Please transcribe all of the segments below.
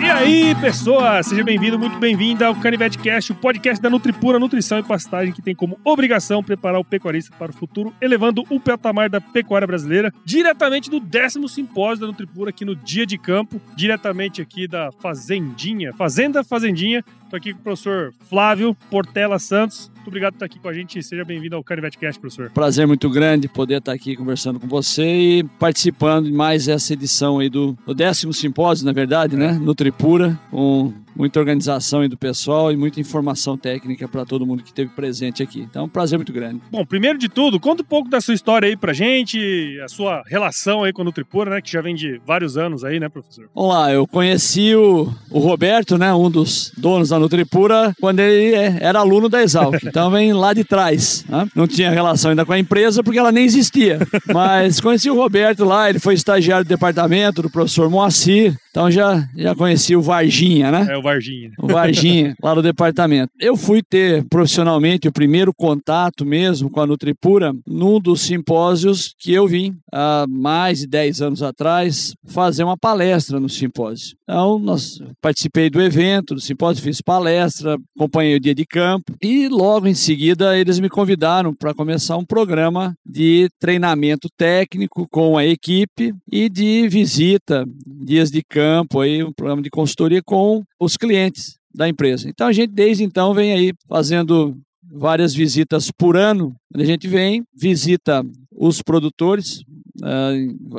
E aí, pessoas, seja bem-vindo, muito bem-vinda ao Canivete Cast, o podcast da Nutripura Nutrição e Pastagem, que tem como obrigação preparar o pecuarista para o futuro, elevando o patamar da pecuária brasileira, diretamente do décimo simpósio da Nutripura, aqui no Dia de Campo, diretamente aqui da Fazendinha, Fazenda Fazendinha. Estou aqui com o professor Flávio Portela Santos. Muito obrigado por estar aqui com a gente. Seja bem-vindo ao Canivete Cast, professor. Prazer muito grande poder estar aqui conversando com você e participando de mais essa edição aí do, do décimo simpósio, na verdade, né? Nutripura, com muita organização aí do pessoal e muita informação técnica para todo mundo que esteve presente aqui. Então, um prazer muito grande. Bom, primeiro de tudo, conta um pouco da sua história aí pra gente, a sua relação aí com a Nutripura, né? Que já vem de vários anos aí, né, professor? Vamos lá, eu conheci o, o Roberto, né? Um dos donos da Nutripura, quando ele é- era aluno da Exalc. Então, vem lá de trás. né? Não tinha relação ainda com a empresa porque ela nem existia. Mas conheci o Roberto lá, ele foi estagiário do departamento do professor Moacir. Então, já, já conheci o Varginha, né? É o Varginha. o Varginha, lá no departamento. Eu fui ter profissionalmente o primeiro contato mesmo com a Nutripura num dos simpósios que eu vim há mais de 10 anos atrás fazer uma palestra no simpósio. Então, nós participei do evento, do simpósio, fiz palestra, acompanhei o dia de campo e logo em seguida eles me convidaram para começar um programa de treinamento técnico com a equipe e de visita, dias de campo, aí, um programa de consultoria com os clientes da empresa. Então a gente desde então vem aí fazendo várias visitas por ano. A gente vem, visita os produtores ah,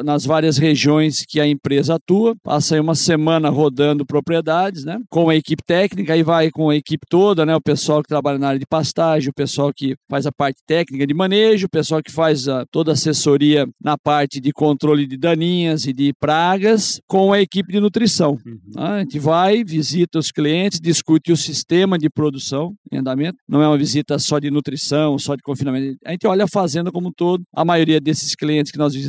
nas várias regiões que a empresa atua, passa aí uma semana rodando propriedades, né? Com a equipe técnica, aí vai com a equipe toda, né? O pessoal que trabalha na área de pastagem, o pessoal que faz a parte técnica de manejo, o pessoal que faz a, toda a assessoria na parte de controle de daninhas e de pragas, com a equipe de nutrição. Ah, A gente vai, visita os clientes, discute o sistema de produção em andamento. Não é uma visita só de nutrição, só de confinamento. A gente olha a fazenda como um todo. A maioria desses clientes que nós visitamos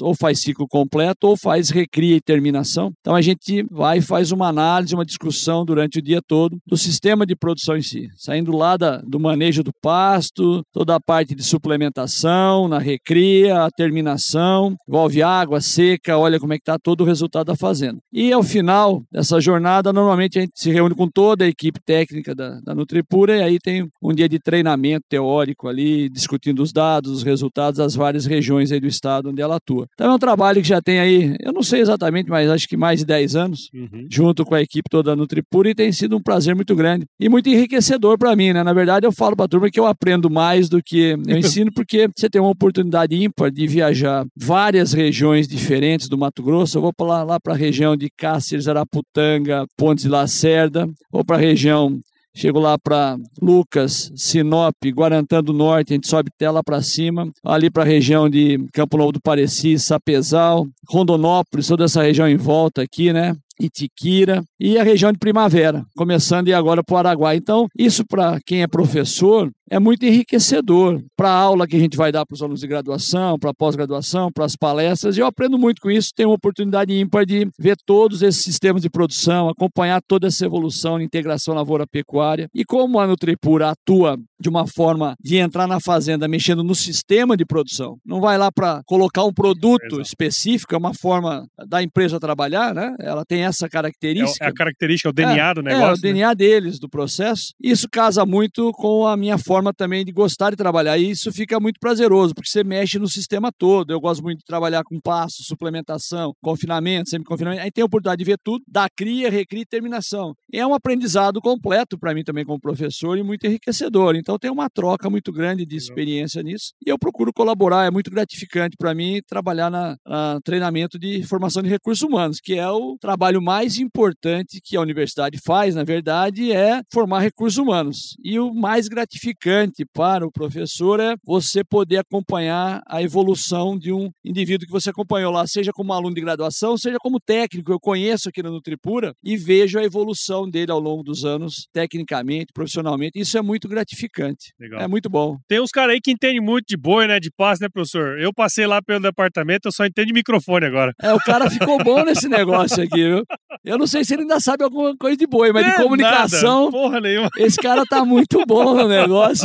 ou faz ciclo completo ou faz recria e terminação. Então a gente vai e faz uma análise, uma discussão durante o dia todo do sistema de produção em si, saindo lá da, do manejo do pasto, toda a parte de suplementação, na recria, a terminação, envolve água, seca, olha como é que está todo o resultado da fazenda. E ao final dessa jornada, normalmente a gente se reúne com toda a equipe técnica da, da Nutripura e aí tem um dia de treinamento teórico ali, discutindo os dados, os resultados das várias regiões aí do estado onde ela atua. Então é um trabalho que já tem aí, eu não sei exatamente, mas acho que mais de 10 anos, Uhum. junto com a equipe toda da Nutripura e tem sido um prazer muito grande e muito enriquecedor para mim, né? Na verdade, eu falo para a turma que eu aprendo mais do que eu ensino, porque você tem uma oportunidade ímpar de viajar várias regiões diferentes do Mato Grosso. Eu vou para lá, lá para a região de Cáceres, Araputanga, Pontes de Lacerda, vou para a região Chego lá para Lucas, Sinop, Guarantã do Norte, a gente sobe até lá para cima, ali para a região de Campo Novo do Pareci, Sapezal, Rondonópolis, toda essa região em volta aqui, né? Itiquira e a região de Primavera, começando e agora para o Araguai. Então, isso para quem é professor é muito enriquecedor para a aula que a gente vai dar para os alunos de graduação, para a pós-graduação, para as palestras. E eu aprendo muito com isso, tenho uma oportunidade ímpar de ver todos esses sistemas de produção, acompanhar toda essa evolução de integração lavoura-pecuária. E como a Nutripura atua de uma forma de entrar na fazenda mexendo no sistema de produção, não vai lá para colocar um produto específico, é uma forma da empresa trabalhar, né? Ela tem essa É, característica. é a característica, é o DNA do É, negócio. o né? DNA deles, do processo. Isso casa muito com a minha forma também de gostar de trabalhar. E isso fica muito prazeroso, porque você mexe no sistema todo. Eu gosto muito de trabalhar com passo, suplementação, confinamento, semi-confinamento. Aí tem a oportunidade de ver tudo, da cria, recria e terminação. E é um aprendizado completo para mim também como professor e muito enriquecedor. Então tem uma troca muito grande de experiência nisso. E eu procuro colaborar, é muito gratificante para mim trabalhar na, na treinamento de formação de recursos humanos, que é o trabalho mais importante que a universidade faz, na verdade, é formar recursos humanos. E o mais gratificante para o professor é você poder acompanhar a evolução de um indivíduo que você acompanhou lá, seja como aluno de graduação, seja como técnico. Eu conheço aqui na Nutripura e vejo a evolução dele ao longo dos anos, tecnicamente, profissionalmente. Isso é muito gratificante. Legal. É muito bom. Tem uns caras aí que entendem muito de boi, né? De passe, né, professor? Eu passei lá pelo departamento, eu só entendo de microfone agora. É, o cara ficou bom nesse negócio aqui, viu? Eu não sei se ele ainda sabe alguma coisa de boi, mas É, de comunicação, nada, porra nenhuma. esse cara tá muito bom no negócio.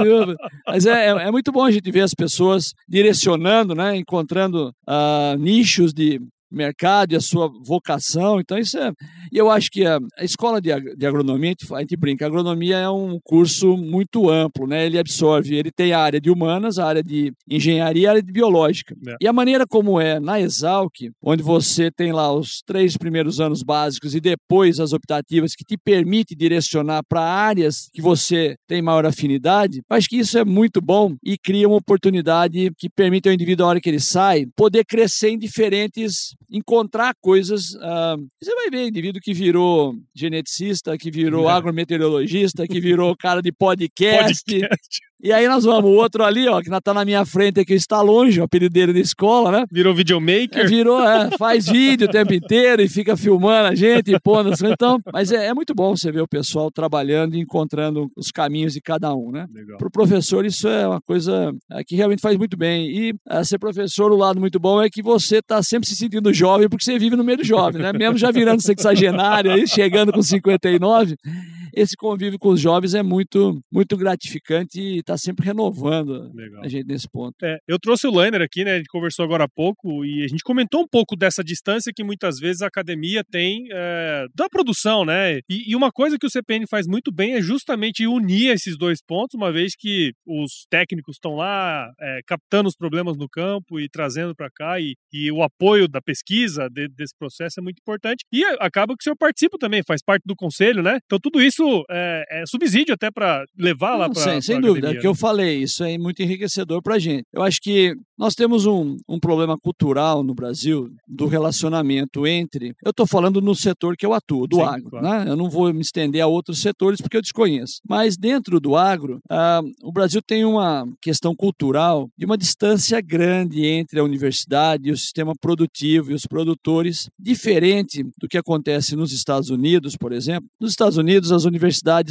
Mas é, é, é, muito bom a gente ver as pessoas direcionando, né? encontrando uh, nichos de mercado e a sua vocação. Então, isso é. E eu acho que a, escola de, de agronomia, a gente brinca, a agronomia é um curso muito amplo, né? Ele absorve, ele tem a área de humanas, a área de engenharia e a área de biológica. É. E a maneira como é na Exalc, onde você tem lá os três primeiros anos básicos e depois as optativas que te permite direcionar para áreas que você tem maior afinidade, acho que isso é muito bom e cria uma oportunidade que permite ao indivíduo, na hora que ele sai, poder crescer em diferentes encontrar coisas. Uh, você vai ver indivíduo que virou geneticista, que virou é. agrometeorologista, que virou cara de podcast. podcast. E aí nós vamos, o outro ali, ó, que tá na minha frente aqui, está longe, o apelido dele da escola, né? Virou videomaker? É, virou, é, faz vídeo o tempo inteiro e fica filmando a gente e pondo as Então, mas é, é, muito bom você ver o pessoal trabalhando e encontrando os caminhos de cada um, né? Para o professor, isso é uma coisa é, que realmente faz muito bem. E é, ser professor, o lado muito bom é que você está sempre se sentindo jovem, porque você vive no meio do jovem, né? Mesmo já virando sexagenário, aí, chegando com 59 esse convívio com os jovens é muito, muito gratificante e está sempre renovando Legal. a gente nesse ponto. É, eu trouxe o Lainer aqui, né? A gente conversou agora há pouco e a gente comentou um pouco dessa distância que muitas vezes a academia tem é, da produção, né? E, e, uma coisa que o CPN faz muito bem é justamente unir esses dois pontos, uma vez que os técnicos estão lá é, captando os problemas no campo e trazendo para cá e, e, o apoio da pesquisa de, desse processo é muito importante. E acaba que o senhor participa também, faz parte do conselho, né? Então tudo isso é, é subsídio até para levar lá para. Sem, sem dúvida, é que eu né? falei, isso é muito enriquecedor para a gente. Eu acho que nós temos um, um problema cultural no Brasil do relacionamento entre. Eu estou falando no setor que eu atuo, do Sim, agro. Claro. Né? Eu não vou me estender a outros setores porque eu desconheço. Mas dentro do agro, ah, o Brasil tem uma questão cultural de uma distância grande entre a universidade e o sistema produtivo e os produtores, diferente do que acontece nos Estados Unidos, por exemplo. Nos Estados Unidos, as universidades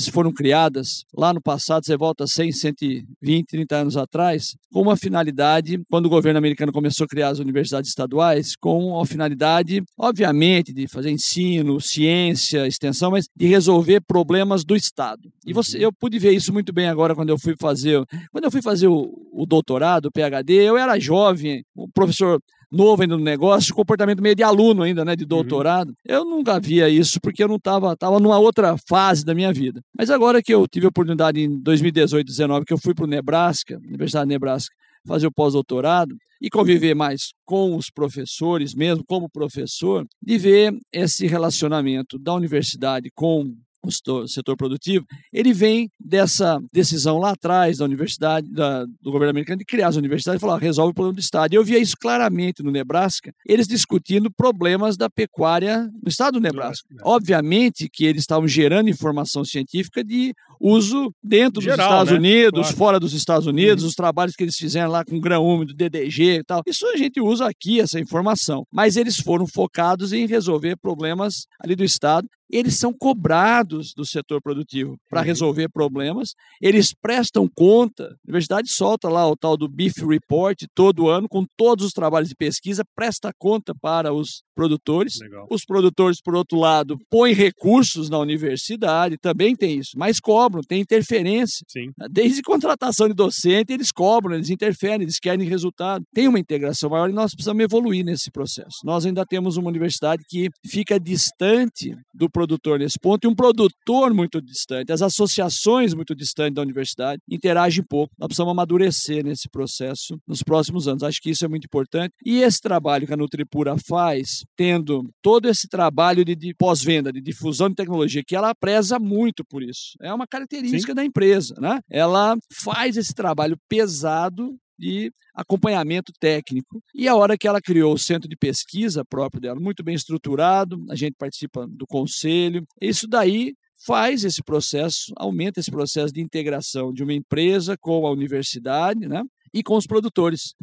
foram criadas lá no passado, você volta 100, 120, 30 anos atrás, com uma finalidade, quando o governo americano começou a criar as universidades estaduais, com a finalidade, obviamente, de fazer ensino, ciência, extensão, mas de resolver problemas do Estado. E você, eu pude ver isso muito bem agora quando eu fui fazer, quando eu fui fazer o, o doutorado, o PhD, eu era jovem, o professor novo ainda no negócio, comportamento meio de aluno ainda, né, de uhum. doutorado. Uhum. Eu nunca via isso porque eu não estava tava numa outra fase da minha vida. Mas agora que eu tive a oportunidade em 2018, 2019, que eu fui para o Nebraska, Universidade de Nebraska, fazer o pós-doutorado e conviver mais com os professores mesmo, como professor, de ver esse relacionamento da universidade com o setor produtivo, ele vem dessa decisão lá atrás da universidade, da, do governo americano, de criar as universidades e falar, resolve o problema do Estado. E eu via isso claramente no Nebraska, eles discutindo problemas da pecuária no estado do Nebraska. Obviamente que eles estavam gerando informação científica de uso dentro Geral, dos Estados né? Unidos, claro. fora dos Estados Unidos, uhum. os trabalhos que eles fizeram lá com grão úmido, DDG e tal. Isso a gente usa aqui, essa informação. Mas eles foram focados em resolver problemas ali do Estado eles são cobrados do setor produtivo para uhum. resolver problemas, eles prestam conta, a universidade solta lá o tal do Beef Report todo ano, com todos os trabalhos de pesquisa, presta conta para os produtores. Legal. Os produtores, por outro lado, põem recursos na universidade, também tem isso, mas cobram, tem interferência. Sim. Desde contratação de docente, eles cobram, eles interferem, eles querem resultado. Tem uma integração maior e nós precisamos evoluir nesse processo. Nós ainda temos uma universidade que fica distante do produtor nesse ponto e um produtor muito distante, as associações muito distantes da universidade interagem pouco. Nós precisamos amadurecer nesse processo nos próximos anos. Acho que isso é muito importante. E esse trabalho que a Nutripura faz, tendo todo esse trabalho de, de pós-venda, de difusão de tecnologia, que ela preza muito por isso. É uma característica Sim. da empresa, né? Ela faz esse trabalho pesado de acompanhamento técnico. E a hora que ela criou o centro de pesquisa próprio dela, muito bem estruturado, a gente participa do conselho. Isso daí faz esse processo, aumenta esse processo de integração de uma empresa com a universidade, né? E com os produtores.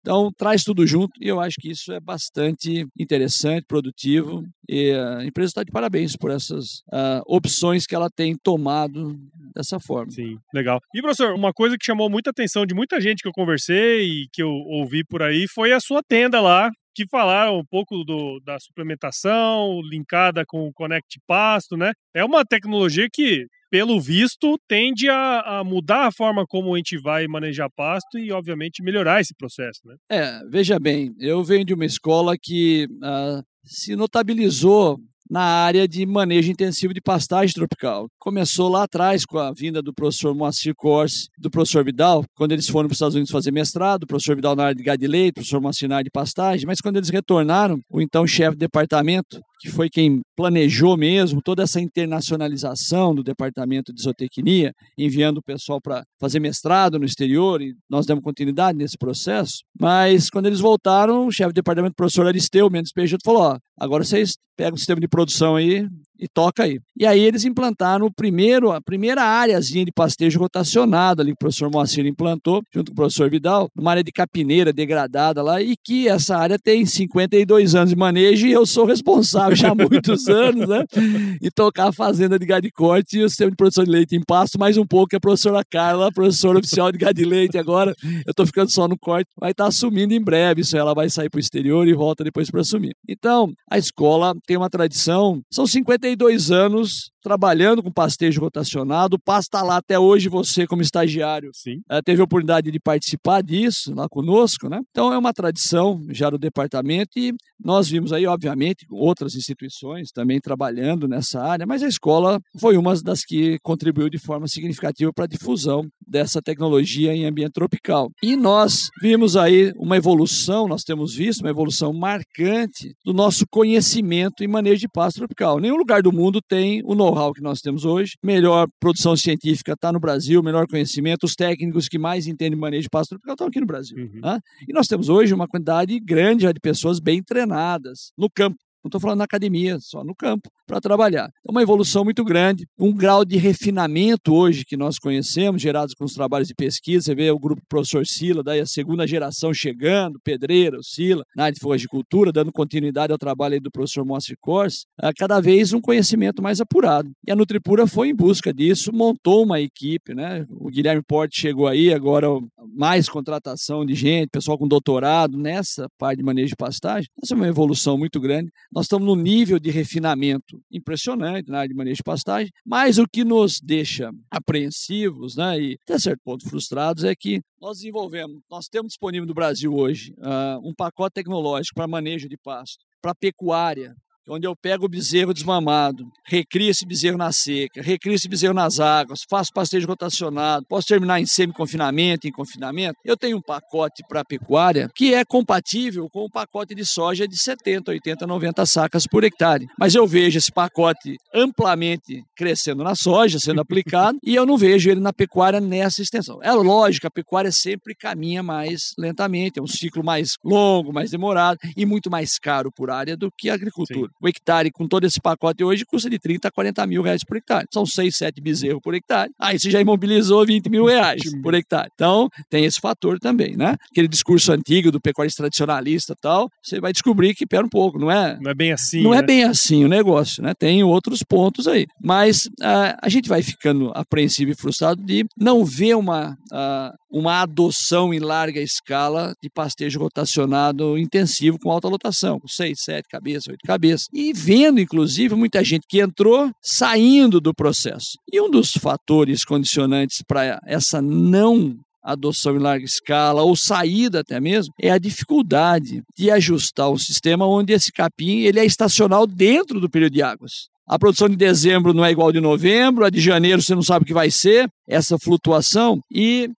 Então, traz tudo junto e eu acho que isso é bastante interessante, produtivo. E a empresa está de parabéns por essas uh, opções que ela tem tomado dessa forma. Sim, legal. E, professor, uma coisa que chamou muita atenção de muita gente que eu conversei e que eu ouvi por aí foi a sua tenda lá, que falaram um pouco do, da suplementação linkada com o Connect Pasto, né? É uma tecnologia que pelo visto, tende a, a, mudar a forma como a gente vai manejar pasto e, obviamente, melhorar esse processo. Né? É, veja bem, eu venho de uma escola que uh, se notabilizou na área de manejo intensivo de pastagem tropical. Começou lá atrás com a vinda do professor Moacir Corse, do professor Vidal, quando eles foram para os Estados Unidos fazer mestrado, o professor Vidal na área de gado de leite, o professor Moacir na área de pastagem, mas quando eles retornaram, o então chefe de departamento que foi quem planejou mesmo toda essa internacionalização do departamento de zootecnia, enviando o pessoal para fazer mestrado no exterior, e nós demos continuidade nesse processo. Mas quando eles voltaram, o chefe do departamento, o professor Aristeu Mendes Peixoto, falou: ó, agora vocês pegam o sistema de produção aí, e toca aí. E aí eles implantaram o primeiro, a primeira áreazinha de pastejo rotacionado ali que o professor Moacir implantou, junto com o professor Vidal, numa área de capineira degradada lá, e que essa área tem 52 anos de manejo e eu sou responsável já há muitos anos, né? E tocar a fazenda de gado de corte e o sistema de produção de leite em pasto, mais um pouco que a professora Carla, professora oficial de gado de leite agora, eu tô ficando só no corte, vai estar tá assumindo em breve, isso ela vai sair para o exterior e volta depois para assumir. Então, a escola tem uma tradição, são 52 32 anos trabalhando com pastejo rotacionado. O PAS está lá até hoje, você como estagiário Sim. É, teve a oportunidade de participar disso lá conosco, né? Então é uma tradição já do departamento e nós vimos aí, obviamente, outras instituições também trabalhando nessa área, mas a escola foi uma das que contribuiu de forma significativa para a difusão dessa tecnologia em ambiente tropical. E nós vimos aí uma evolução, nós temos visto uma evolução marcante do nosso conhecimento em manejo de pasto tropical. Nenhum lugar do mundo tem o know know-how que nós temos hoje, melhor produção científica está no Brasil, melhor conhecimento, os técnicos que mais entendem manejo de pasto tropical estão aqui no Brasil. Uhum. Né? E nós temos hoje uma quantidade grande de pessoas bem treinadas no campo. Não estou falando na academia, só no campo, para trabalhar. É uma evolução muito grande, um grau de refinamento hoje que nós conhecemos, gerados com os trabalhos de pesquisa. Você vê o grupo professor Sila, daí a segunda geração chegando, Pedreira, o Sila, na área de flogicultura, dando continuidade ao trabalho do professor Moacir Kors, cada vez um conhecimento mais apurado. E a Nutripura foi em busca disso, montou uma equipe, né? O Guilherme Porte chegou aí, agora mais contratação de gente, pessoal com doutorado nessa parte de manejo de pastagem. Essa é uma evolução muito grande nós estamos num nível de refinamento impressionante na área de manejo de pastagem, mas o que nos deixa apreensivos né, e até certo ponto frustrados é que nós desenvolvemos, nós temos disponível no Brasil hoje uh, um pacote tecnológico para manejo de pasto, para pecuária, onde eu pego o bezerro desmamado, recrio esse bezerro na seca, recrio esse bezerro nas águas, faço pastejo rotacionado, posso terminar em semi-confinamento, em confinamento. Eu tenho um pacote para pecuária que é compatível com o pacote de soja de 70, 80, 90 sacas por hectare. Mas eu vejo esse pacote amplamente crescendo na soja, sendo aplicado, e eu não vejo ele na pecuária nessa extensão. É lógico, a pecuária sempre caminha mais lentamente, é um ciclo mais longo, mais demorado e muito mais caro por área do que a agricultura. Sim. O hectare, com todo esse pacote hoje, custa de 30 a 40 mil reais por hectare. São 6, 7 bezerros por hectare. Aí você já imobilizou 20 mil reais por hectare. Então, tem esse fator também, né? Aquele discurso antigo do pecuarista tradicionalista e tal, você vai descobrir que, pera um pouco, não é? Não é bem assim. Não é né? é bem assim o negócio, né? Tem outros pontos aí. Mas uh, a gente vai ficando apreensivo e frustrado de não ver uma, uh, uma adoção em larga escala de pastejo rotacionado intensivo com alta lotação, com 6, 7 cabeças, 8 cabeças e vendo, inclusive, muita gente que entrou saindo do processo. E um dos fatores condicionantes para essa não adoção em larga escala ou saída até mesmo é a dificuldade de ajustar um sistema onde esse capim ele é estacional dentro do período de águas. A produção de dezembro não é igual de novembro, a de janeiro você não sabe o que vai ser, essa flutuação. E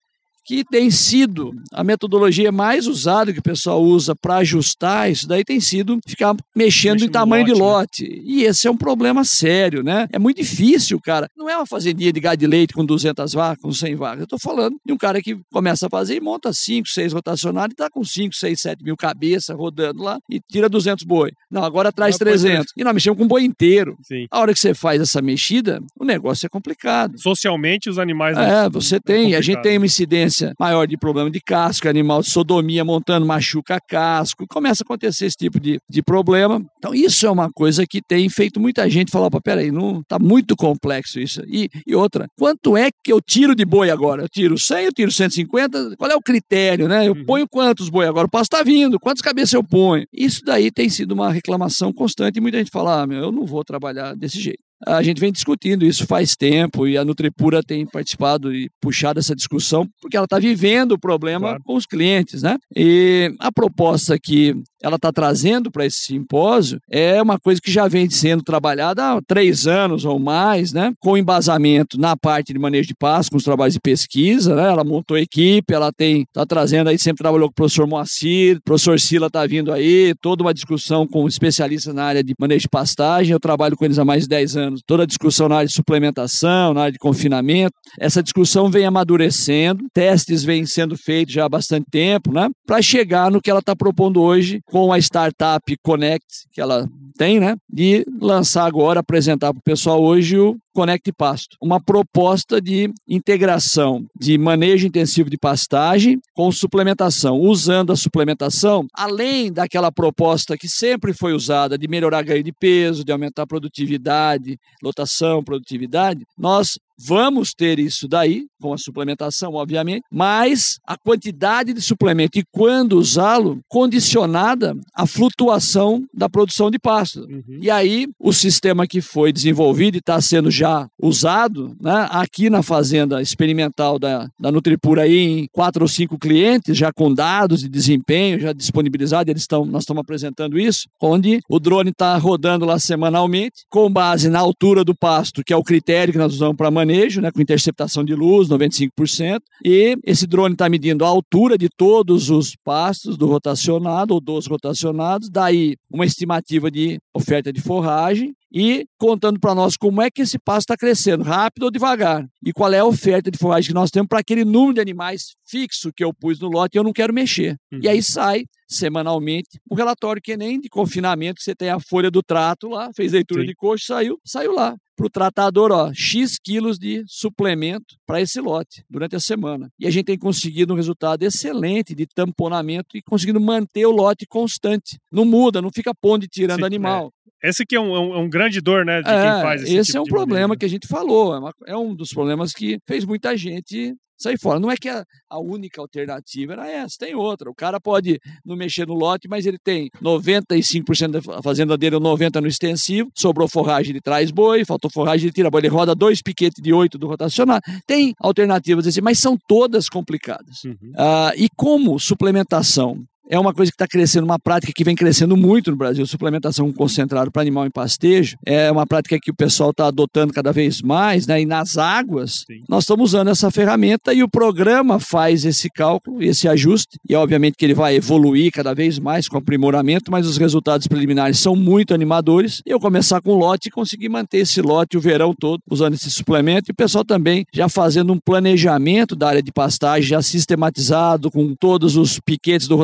que tem sido a metodologia mais usada que o pessoal usa para ajustar isso daí tem sido ficar mexendo em tamanho lote, de lote. Né? E esse é um problema sério, né? É muito difícil, cara. Não é uma fazendinha de gado de leite com 200 vacas, com 100 vacas. Eu estou falando de um cara que começa a fazer e monta 5, 6 rotacionários e está com 5, 6, 7 mil cabeças rodando lá e tira 200 boi. Não, agora traz 300. E nós mexemos com boi inteiro. Sim. A hora que você faz essa mexida, o negócio é complicado. Socialmente, os animais... É, você tem. É a gente tem uma incidência incidência maior de problema de casco, animal de sodomia montando, machuca casco, começa a acontecer esse tipo de, de problema. Então, isso é uma coisa que tem feito muita gente falar: opa, peraí, não tá muito complexo isso. E, e outra, quanto é que eu tiro de boi agora? Eu tiro 100, eu tiro 150? Qual é o critério, né? Eu uhum. ponho quantos boi agora? O passo está vindo, quantas cabeças eu ponho? Isso daí tem sido uma reclamação constante e muita gente fala: ah, meu, eu não vou trabalhar desse jeito. A gente vem discutindo isso faz tempo e a Nutripura tem participado e puxado essa discussão porque ela está vivendo o problema claro. com os clientes, né? E a proposta que ela está trazendo para esse simpósio é uma coisa que já vem sendo trabalhada há três anos ou mais, né? Com embasamento na parte de manejo de pasto, com os trabalhos de pesquisa, né? Ela montou equipe, ela tem, está trazendo aí, sempre trabalhou com o professor Moacir, o professor Sila está vindo aí, toda uma discussão com especialistas na área de manejo de pastagem, eu trabalho com eles há mais de 10 anos, toda a discussão na área de suplementação, na área de confinamento, essa discussão vem amadurecendo, testes vêm sendo feitos já há bastante tempo, né? Para chegar no que ela está propondo hoje com a startup Connect, que ela tem, né? De lançar agora, apresentar para o pessoal hoje o Conect Pasto, uma proposta de integração de manejo intensivo de pastagem com suplementação, usando a suplementação, além daquela proposta que sempre foi usada de melhorar ganho de peso, de aumentar a produtividade, lotação, produtividade, nós Vamos ter isso daí, com a suplementação, obviamente, mas a quantidade de suplemento e quando usá-lo, condicionada à flutuação da produção de pasto. Uhum. E aí, o sistema que foi desenvolvido e está sendo já usado, né, aqui na fazenda experimental da, da Nutripura, aí, em quatro ou cinco clientes, já com dados de desempenho, já disponibilizados, eles estão, nós estamos apresentando isso, onde o drone está rodando lá semanalmente, com base na altura do pasto, que é o critério que nós usamos para manejo, né, com interceptação de luz, 95%, e esse drone está medindo a altura de todos os pastos do rotacionado ou dos rotacionados, daí uma estimativa de oferta de forragem e contando para nós como é que esse pasto está crescendo, rápido ou devagar, e qual é a oferta de forragem que nós temos para aquele número de animais fixo que eu pus no lote e eu não quero mexer. Uhum. E aí sai semanalmente um relatório que nem de confinamento, você tem a folha do trato lá, fez leitura Sim. de coxo, saiu, saiu lá para o tratador, ó, X quilos de suplemento para esse lote durante a semana. E a gente tem conseguido um resultado excelente de tamponamento e conseguindo manter o lote constante. Não muda, não fica pondo e tirando Sim, é. animal. É. Esse aqui é um, é um, é um, grande dor, né, de é, quem faz esse Esse tipo é um problema que a gente falou, é, uma, é um dos problemas que fez muita gente sair fora. Não é que a, a, única alternativa era essa, tem outra. O cara pode não mexer no lote, mas ele tem 95% da fazenda dele, ou 90% no extensivo, sobrou forragem, ele traz boi, faltou forragem, ele tira boi, ele roda dois piquetes de oito do rotacionar. Tem alternativas assim, mas são todas complicadas. Uhum. Ah, e como suplementação é uma coisa que está crescendo, uma prática que vem crescendo muito no Brasil, suplementação concentrada para animal em pastejo. É uma prática que o pessoal está adotando cada vez mais, né? E nas águas, Sim. nós estamos usando essa ferramenta e o programa faz esse cálculo, esse ajuste, e obviamente que ele vai evoluir cada vez mais com aprimoramento, mas os resultados preliminares são muito animadores. E eu começar com um lote e conseguir manter esse lote o verão todo usando esse suplemento, e o pessoal também já fazendo um planejamento da área de pastagem já sistematizado, com todos os piquetes do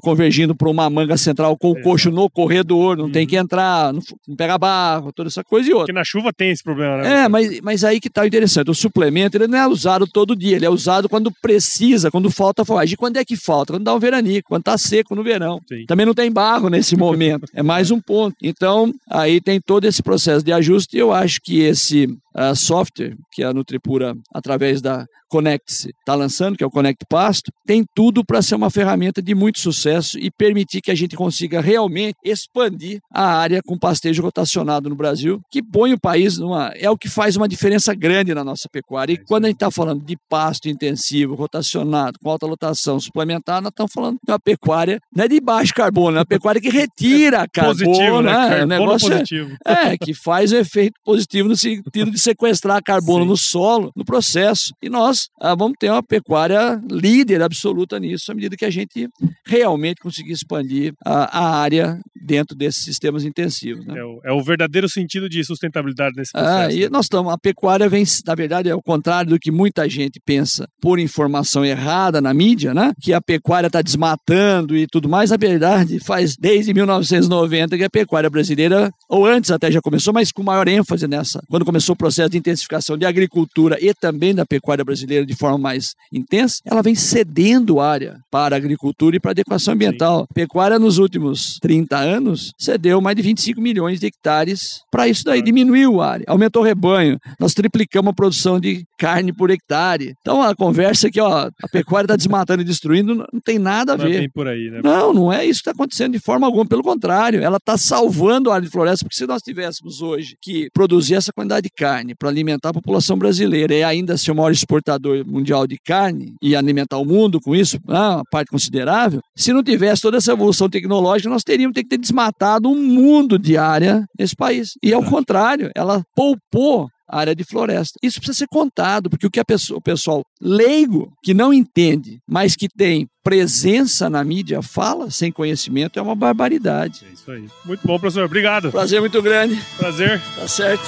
convergindo para uma manga central com o coxo no corredor, não uhum. tem que entrar, não, não pega barro, toda essa coisa e outra. Porque na chuva tem esse problema, né? É, mas, mas aí que tá interessante. O suplemento ele não é usado todo dia, ele é usado quando precisa, quando falta forragem. E quando é que falta? Quando dá um veranico, quando tá seco no verão. Sim. Também não tem barro nesse momento. é mais um ponto. Então, aí tem todo esse processo de ajuste e eu acho que esse uh, software que a Nutripura, através da Connect está lançando, que é o Connect Pasto, tem tudo para ser uma ferramenta de muito sucesso e permitir que a gente consiga realmente expandir a área com pastejo rotacionado no Brasil, que põe o país numa. é o que faz uma diferença grande na nossa pecuária. E quando a gente está falando de pasto intensivo, rotacionado, com alta lotação, suplementar, nós estamos falando de uma pecuária não é de baixo carbono, é uma pecuária que retira carbono. Positivo, né? né? Carbono negócio é positivo. É, é, que faz o efeito positivo no sentido de sequestrar carbono Sim. no solo, no processo. E nós nós ah, vamos ter uma pecuária líder absoluta nisso, à medida que a gente realmente conseguir expandir a, a área dentro desses sistemas intensivos. Né? É, o, é, o, verdadeiro sentido de sustentabilidade nesse ah, processo. Ah, e né? nós estamos, a pecuária vem, na verdade, é o contrário do que muita gente pensa por informação errada na mídia, né? Que a pecuária está desmatando e tudo mais. Na verdade, faz desde 1990 que a pecuária brasileira, ou antes até já começou, mas com maior ênfase nessa, quando começou o processo de intensificação de agricultura e também da pecuária brasileira de forma mais intensa, ela vem cedendo área para a agricultura e para a adequação ambiental. Sim. Pecuária nos últimos 30 anos cedeu mais de 25 milhões de hectares para isso daí, diminuiu a área, aumentou o rebanho, nós triplicamos a produção de carne por hectare. Então a conversa que ó, a pecuária está desmatando e destruindo não tem nada a não é ver. É por aí, né? Não, não é isso que está acontecendo de forma alguma, pelo contrário, ela está salvando a área de floresta, porque se nós tivéssemos hoje que produzir essa quantidade de carne para alimentar a população brasileira e ainda ser o maior exportador mundial de carne e alimentar o mundo com isso, ah, uma parte considerável, se não tivesse toda essa evolução tecnológica, nós teríamos que ter desmatado um mundo de área nesse país. E ao contrário, ela poupou área de floresta. Isso precisa ser contado, porque o que a pessoa, o pessoal leigo, que não entende, mas que tem presença na mídia, fala sem conhecimento, é uma barbaridade. É isso aí. Muito bom, professor. Obrigado. Prazer muito grande. Prazer. Tá certo.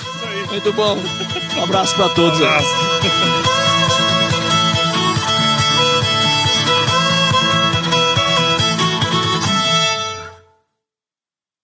Muito bom. Um abraço para todos. Um abraço.